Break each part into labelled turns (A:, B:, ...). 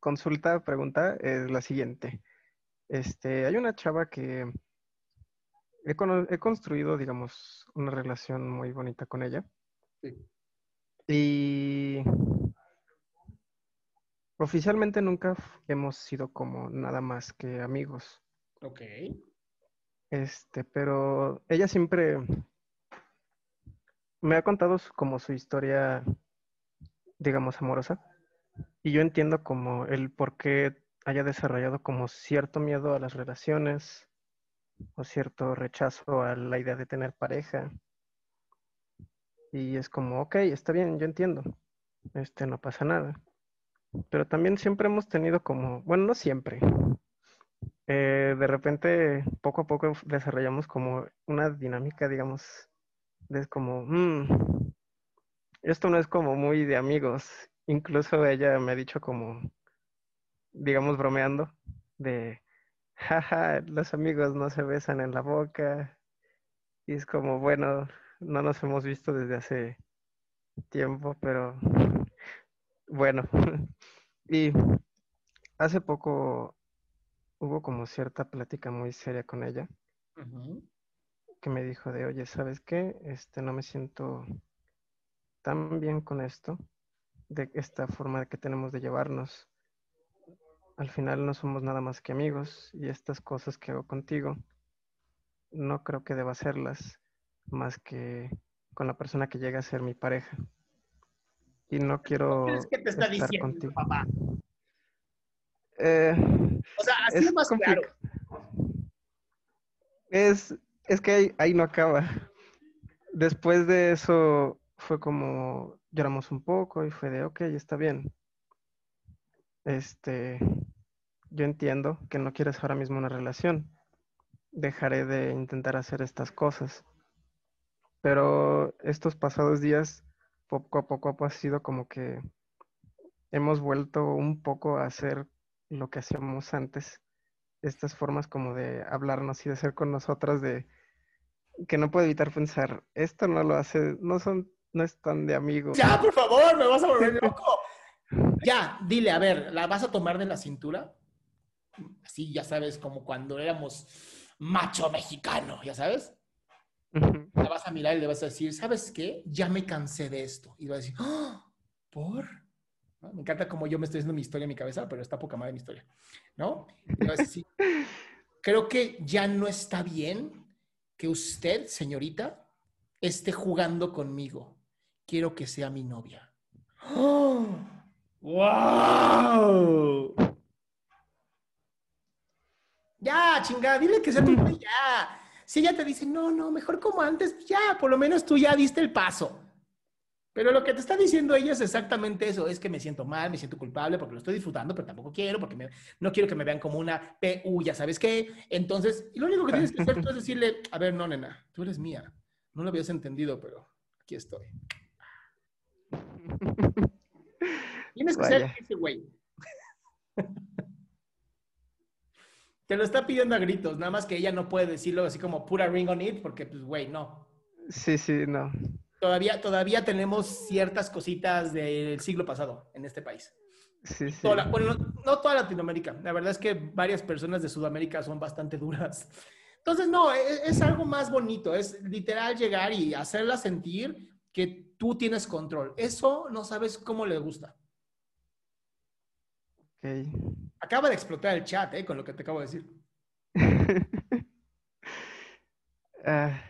A: consulta, pregunta es la siguiente. Este, hay una chava que he, he construido, digamos, una relación muy bonita con ella.
B: Sí.
A: Y oficialmente nunca hemos sido como nada más que amigos.
B: Ok.
A: Este, pero ella siempre me ha contado su- como su historia, digamos, amorosa. Y yo entiendo como el por qué haya desarrollado como cierto miedo a las relaciones o cierto rechazo a la idea de tener pareja. Y es como, ok, está bien, yo entiendo. Este, no pasa nada. Pero también siempre hemos tenido como, bueno, no siempre. Eh, de repente, poco a poco desarrollamos como una dinámica, digamos, de como, "Mm, esto no es como muy de amigos. Incluso ella me ha dicho como, digamos, bromeando, de, jaja, los amigos no se besan en la boca. Y es como, bueno, no nos hemos visto desde hace tiempo, pero bueno. Y hace poco hubo como cierta plática muy seria con ella que me dijo de, oye, ¿sabes qué? Este, no me siento tan bien con esto, de esta forma que tenemos de llevarnos. Al final no somos nada más que amigos y estas cosas que hago contigo, no creo que deba hacerlas más que con la persona que llega a ser mi pareja. Y no quiero
B: ¿Qué es que te está
A: estar
B: diciendo,
A: contigo.
B: papá?
A: Eh,
B: O sea, así
A: Es
B: más claro.
A: complicado. Es, es que ahí, ahí no acaba. Después de eso fue como lloramos un poco y fue de, ok, está bien. Este, yo entiendo que no quieres ahora mismo una relación. Dejaré de intentar hacer estas cosas. Pero estos pasados días, poco a poco ha sido como que hemos vuelto un poco a hacer lo que hacíamos antes estas formas como de hablarnos y de ser con nosotras de que no puedo evitar pensar, esto no lo hace, no son, no es tan de amigos.
B: Ya, por favor, me vas a volver loco. Ya, dile, a ver, ¿la vas a tomar de la cintura? Así, ya sabes, como cuando éramos macho mexicano, ¿ya sabes? La vas a mirar y le vas a decir, ¿sabes qué? Ya me cansé de esto. Y va a decir, "Ah, ¿por? ¿No? Me encanta como yo me estoy haciendo mi historia en mi cabeza, pero está poca madre mi historia, ¿no? Y le vas a decir, creo que ya no está bien que usted, señorita, esté jugando conmigo. Quiero que sea mi novia. ¡Oh! ¡Wow! Ya, chingada, dile que sea tu novia. ya. Si ella te dice, no, no, mejor como antes, ya, por lo menos tú ya diste el paso. Pero lo que te está diciendo ella es exactamente eso, es que me siento mal, me siento culpable porque lo estoy disfrutando, pero tampoco quiero, porque me- no quiero que me vean como una PU, ya sabes qué. Entonces, y lo único que tienes que hacer tú es decirle, a ver, no, nena, tú eres mía. No lo habías entendido, pero aquí estoy. Tienes que ser
A: Vaya.
B: ese güey. Te lo está pidiendo a gritos, nada más que ella no puede decirlo así como pura ring on it, porque pues, güey, no.
A: Sí, sí, no.
B: Todavía, todavía tenemos ciertas cositas del siglo pasado en este país.
A: Sí, sí.
B: Toda la- bueno, no, no toda Latinoamérica. La verdad es que varias personas de Sudamérica son bastante duras. Entonces, no, es, es algo más bonito. Es literal llegar y hacerla sentir que tú tienes control. Eso no sabes cómo le gusta.
A: Ok.
B: Acaba de explotar el chat, ¿eh? Con lo que te acabo de decir.
A: Ah,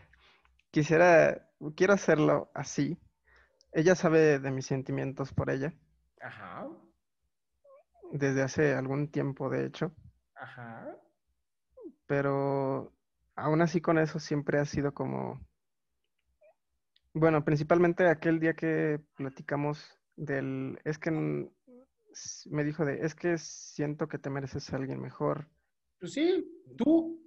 A: quisiera, quiero hacerlo así. Ella sabe de mis sentimientos por ella,
B: Ajá,
A: desde hace algún tiempo, de hecho,
B: ajá.
A: pero aún así con eso siempre ha sido como, bueno, principalmente aquel día que platicamos del, es que me dijo de, es que siento que te mereces a alguien mejor.
B: Pues sí, tú,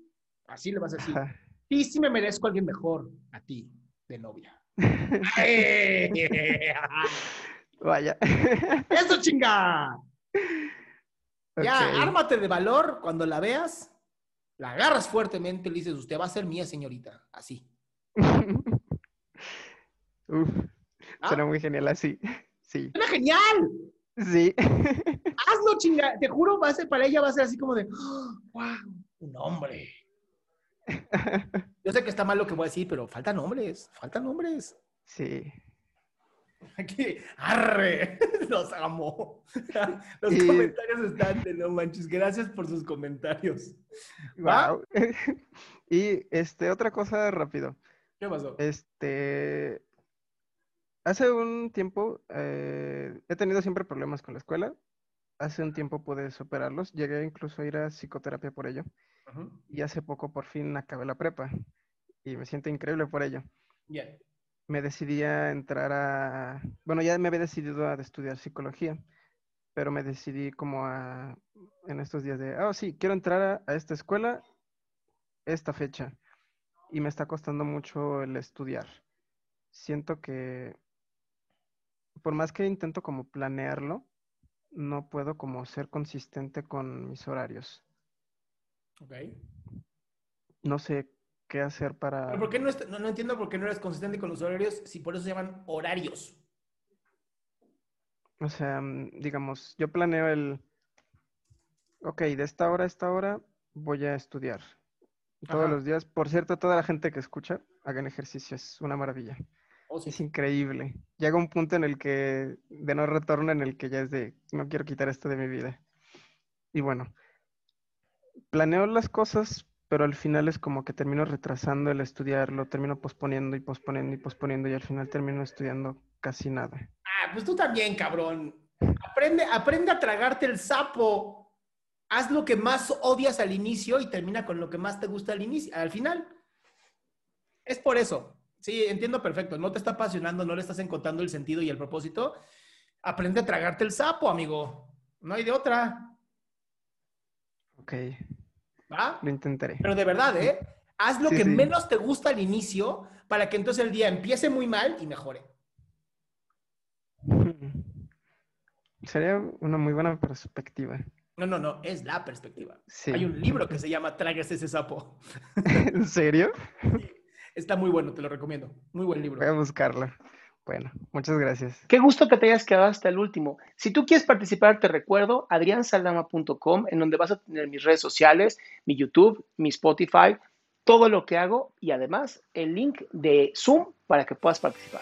B: así le vas a decir.
A: Ajá.
B: Sí, sí me merezco a alguien mejor a ti, de novia.
A: Vaya.
B: ¡Eso chinga! Ya, ármate de valor cuando la veas, la agarras fuertemente y le dices, usted va a ser mía, señorita. Así.
A: Uf,
B: ¿Ah?
A: suena muy genial así. Sí,
B: ¡Suena genial!
A: sí.
B: Hazlo, chinga. Te juro, va a ser, para ella va a ser así como de, ¡wow! Un hombre. Yo sé que está mal lo que voy a decir, pero faltan hombres, faltan hombres.
A: Sí.
B: Aquí, arre, los amo. Los
A: Y-
B: comentarios están de no manches. Gracias por sus comentarios. ¿Va?
A: Wow. Y este, otra cosa rápido.
B: ¿Qué pasó?
A: Este, hace un tiempo eh, he tenido siempre problemas con la escuela. Hace un tiempo pude superarlos. Llegué incluso a ir a psicoterapia por ello. Y hace poco por fin acabé la prepa. Y me siento increíble por ello.
B: Bien.
A: Me decidí a entrar a, bueno, ya me había decidido a estudiar psicología, pero me decidí como a, en estos días de, oh sí, quiero entrar a, a esta escuela esta fecha. Y me está costando mucho el estudiar. Siento que, por más que intento como planearlo, no puedo como ser consistente con mis horarios.
B: Ok.
A: No sé qué hacer para...
B: Pero ¿por qué no, est- no, no entiendo por qué no eres consistente con los horarios si por eso se llaman horarios?
A: O sea, mm, digamos, yo planeo el, ok, de esta hora a esta hora voy a estudiar. Todos
B: Ajá.
A: los días, por cierto, toda la gente que escucha, hagan ejercicio, es una maravilla.
B: Oh, sí.
A: Es increíble. Llega un punto en el que, de no retorno, en el que ya es de, no quiero quitar esto de mi vida. Y bueno, planeo las cosas, pero al final es como que termino retrasando el estudiarlo, termino posponiendo y posponiendo y posponiendo y al final termino estudiando casi nada.
B: Ah, pues tú también, cabrón. Aprende, aprende a tragarte el sapo. Haz lo que más odias al inicio y termina con lo que más te gusta al inicio, al final. Es por eso. Sí, entiendo perfecto. No te está apasionando, no le estás encontrando el sentido y el propósito. Aprende a tragarte el sapo, amigo. No hay de otra.
A: Ok,
B: ¿Va?
A: lo intentaré.
B: Pero de verdad, ¿eh? Haz lo
A: Sí,
B: que
A: sí.
B: menos te gusta al inicio para que entonces el día empiece muy mal y mejore.
A: Sería una muy buena perspectiva.
B: No, no, no, es la perspectiva.
A: Sí.
B: Hay un libro que se llama Trágase ese sapo.
A: ¿En serio?
B: Está muy bueno, te lo recomiendo. Muy buen libro.
A: Voy a buscarlo. Bueno, muchas gracias.
C: Qué gusto que te hayas quedado hasta el último. Si tú quieres participar, te recuerdo adriansaldama.com, en donde vas a tener mis redes sociales, mi YouTube, mi Spotify, todo lo que hago y además el link de Zoom para que puedas participar.